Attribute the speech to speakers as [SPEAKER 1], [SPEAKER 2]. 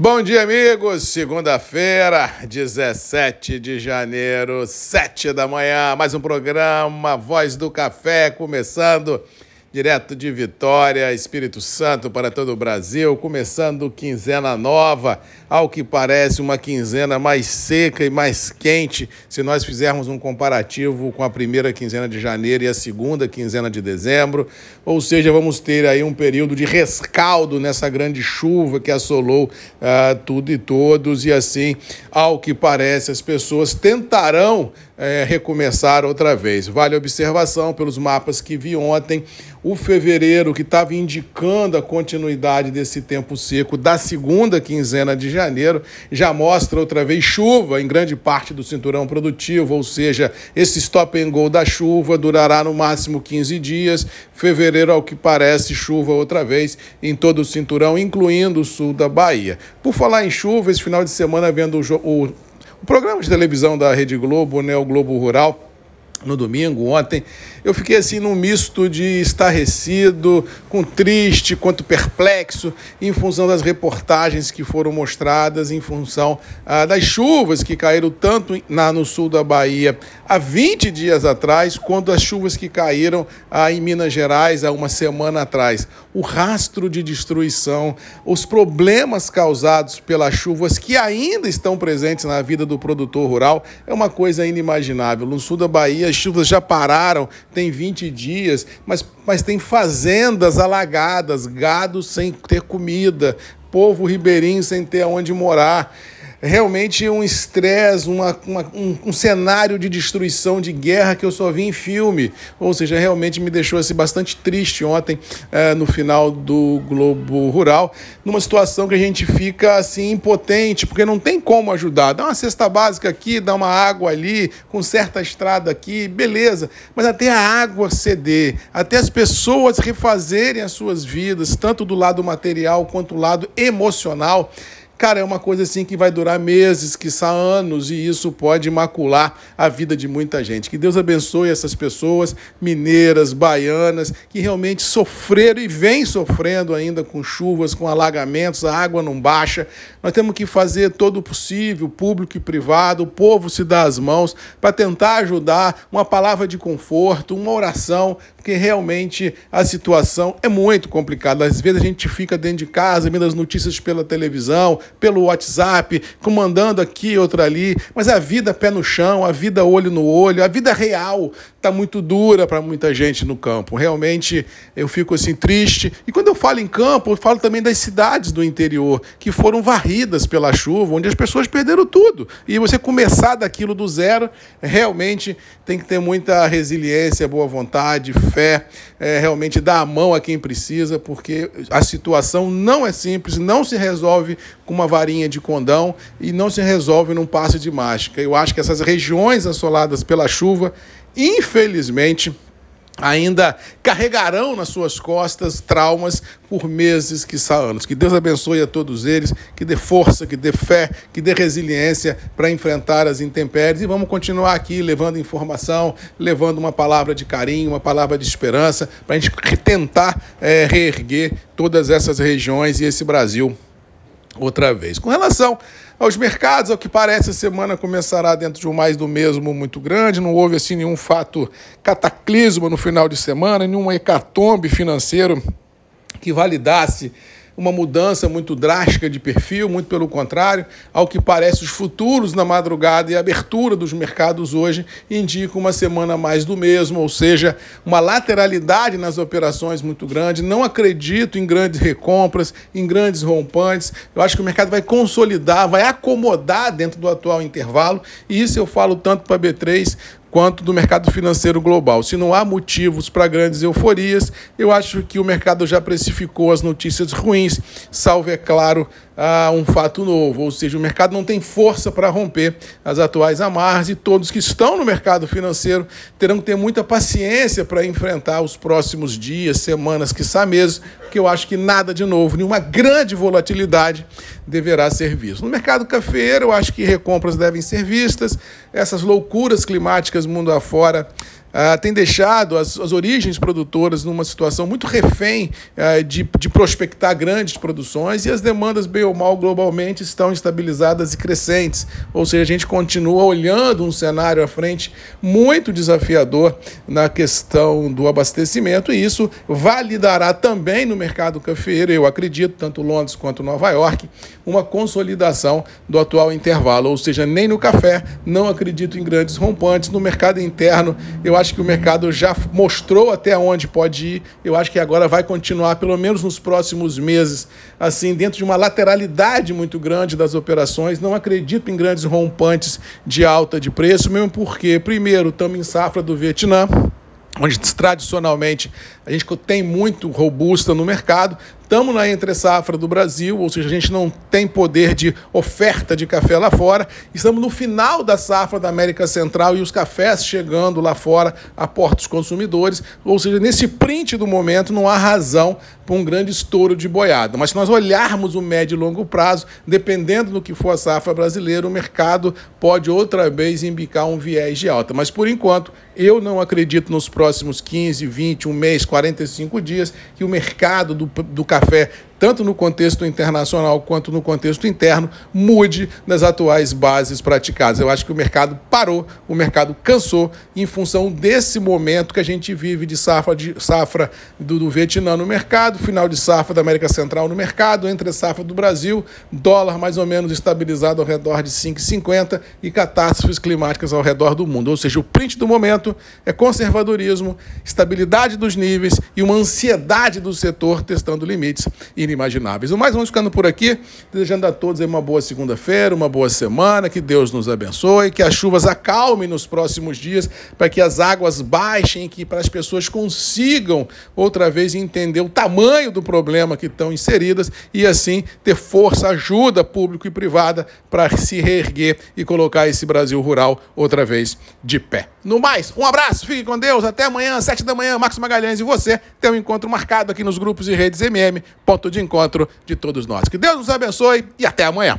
[SPEAKER 1] Bom dia, amigos. Segunda-feira, 17 de janeiro, 7 da manhã. Mais um programa Voz do Café começando direto de Vitória, Espírito Santo para todo o Brasil, começando quinzena nova, ao que parece uma quinzena mais seca e mais quente, se nós fizermos um comparativo com a primeira quinzena de janeiro e a segunda quinzena de dezembro, ou seja, vamos ter aí um período de rescaldo nessa grande chuva que assolou uh, tudo e todos, e assim, ao que parece, as pessoas tentarão é, recomeçar outra vez. Vale a observação pelos mapas que vi ontem, o fevereiro, que estava indicando a continuidade desse tempo seco da segunda quinzena de janeiro, já mostra outra vez chuva em grande parte do cinturão produtivo, ou seja, esse stop and go da chuva durará no máximo 15 dias. Fevereiro, ao que parece, chuva outra vez em todo o cinturão, incluindo o sul da Bahia. Por falar em chuva, esse final de semana, vendo o, o o programa de televisão da Rede Globo, né, o Globo Rural, no domingo, ontem, eu fiquei assim num misto de estarrecido, com triste, quanto perplexo, em função das reportagens que foram mostradas, em função ah, das chuvas que caíram tanto na, no sul da Bahia há 20 dias atrás, quanto as chuvas que caíram ah, em Minas Gerais há uma semana atrás. O rastro de destruição, os problemas causados pelas chuvas que ainda estão presentes na vida do produtor rural, é uma coisa inimaginável. No sul da Bahia, as chuvas já pararam, tem 20 dias, mas, mas tem fazendas alagadas, gado sem ter comida, povo ribeirinho sem ter onde morar realmente um estresse, um, um, cenário de destruição, de guerra que eu só vi em filme. Ou seja, realmente me deixou assim, bastante triste ontem, é, no final do Globo Rural, numa situação que a gente fica assim impotente, porque não tem como ajudar. Dá uma cesta básica aqui, dá uma água ali, com certa estrada aqui, beleza. Mas até a água ceder, até as pessoas refazerem as suas vidas, tanto do lado material quanto do lado emocional, Cara, é uma coisa assim que vai durar meses, que anos, e isso pode macular a vida de muita gente. Que Deus abençoe essas pessoas mineiras, baianas, que realmente sofreram e vêm sofrendo ainda com chuvas, com alagamentos, a água não baixa. Nós temos que fazer todo o possível, público e privado, o povo se dá as mãos para tentar ajudar, uma palavra de conforto, uma oração, porque realmente a situação é muito complicada. Às vezes a gente fica dentro de casa, vendo as notícias pela televisão, pelo WhatsApp, comandando aqui, outra ali, mas a vida pé no chão, a vida olho no olho, a vida real está muito dura para muita gente no campo. Realmente eu fico assim triste. E quando eu falo em campo, eu falo também das cidades do interior que foram varridas pela chuva, onde as pessoas perderam tudo. E você começar daquilo do zero, realmente tem que ter muita resiliência, boa vontade, fé, é, realmente dar a mão a quem precisa, porque a situação não é simples, não se resolve com uma varinha de condão e não se resolve num passe de mágica. Eu acho que essas regiões assoladas pela chuva, infelizmente, ainda carregarão nas suas costas traumas por meses, que anos. Que Deus abençoe a todos eles, que dê força, que dê fé, que dê resiliência para enfrentar as intempéries. E vamos continuar aqui levando informação, levando uma palavra de carinho, uma palavra de esperança, para a gente tentar é, reerguer todas essas regiões e esse Brasil outra vez. Com relação aos mercados, ao que parece, a semana começará dentro de um mais do mesmo muito grande. Não houve assim nenhum fato cataclismo no final de semana, nenhum hecatombe financeiro que validasse uma mudança muito drástica de perfil, muito pelo contrário, ao que parece os futuros na madrugada e a abertura dos mercados hoje indicam uma semana mais do mesmo, ou seja, uma lateralidade nas operações muito grande. Não acredito em grandes recompras, em grandes rompantes. Eu acho que o mercado vai consolidar, vai acomodar dentro do atual intervalo, e isso eu falo tanto para a B3 quanto do mercado financeiro global. Se não há motivos para grandes euforias, eu acho que o mercado já precificou as notícias ruins, salvo, é claro, um fato novo, ou seja, o mercado não tem força para romper as atuais amarras e todos que estão no mercado financeiro terão que ter muita paciência para enfrentar os próximos dias, semanas, quiçá meses, porque eu acho que nada de novo, nenhuma grande volatilidade deverá ser visto. No mercado cafeiro, eu acho que recompras devem ser vistas, essas loucuras climáticas mundo afora uh, tem deixado as, as, origens produtoras numa situação muito refém uh, de, de prospectar grandes produções e as demandas, bem ou mal, globalmente estão estabilizadas e crescentes. Ou seja, a gente continua olhando um cenário à frente muito desafiador na questão do abastecimento e isso validará também no mercado cafeeiro, eu acredito, tanto Londres quanto Nova York, uma consolidação do atual intervalo. Ou seja, nem no café, não acredito em grandes rompantes. No mercado interno, eu acho que o mercado já mostrou até onde pode ir. Eu acho que agora vai continuar, pelo menos nos próximos meses, assim, dentro de uma lateralidade muito grande das operações. Não acredito em grandes rompantes de alta de preço, mesmo porque, primeiro, estamos em safra do Vietnã onde tradicionalmente a gente tem muito robusta no mercado, Estamos na entre safra do Brasil, ou seja, a gente não tem poder de oferta de café lá fora. Estamos no final da safra da América Central e os cafés chegando lá fora a portos consumidores. Ou seja, nesse print do momento não há razão para um grande estouro de boiada. Mas se nós olharmos o médio e longo prazo, dependendo do que for a safra brasileira, o mercado pode outra vez embicar um viés de alta. Mas por enquanto, eu não acredito nos próximos 15, 20, um mês, 45 dias que o mercado do, do café café tanto no contexto internacional quanto no contexto interno, mude das atuais bases praticadas. Eu acho que o mercado parou, o mercado cansou em função desse momento que a gente vive de safra, de safra do, do Vietnã no mercado, final de safra da América Central no mercado, entre safra do Brasil, dólar mais ou menos estabilizado ao redor de 5,50 e catástrofes climáticas ao redor do mundo. Ou seja, o print do momento é conservadorismo, estabilidade dos níveis e uma ansiedade do setor testando limites e inimagináveis. Mas vamos ficando por aqui, desejando a todos uma boa segunda-feira, uma boa semana, que Deus nos abençoe, que as chuvas acalmem nos próximos dias, para que as águas baixem, que para as pessoas consigam outra vez entender o tamanho do problema que estão inseridas e assim ter força, ajuda público e privada para se reerguer e colocar esse Brasil rural outra vez de pé. No mais, um abraço, fique com Deus, até amanhã, sete da manhã, Marcos Magalhães e você tem um encontro marcado aqui nos grupos e redes MM, ponto de encontro de todos nós. Que Deus nos abençoe e até amanhã.